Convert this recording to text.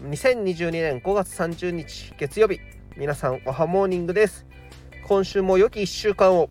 2022年5月30日月曜日。皆さんおはモーニングです。今週も良き1週間を。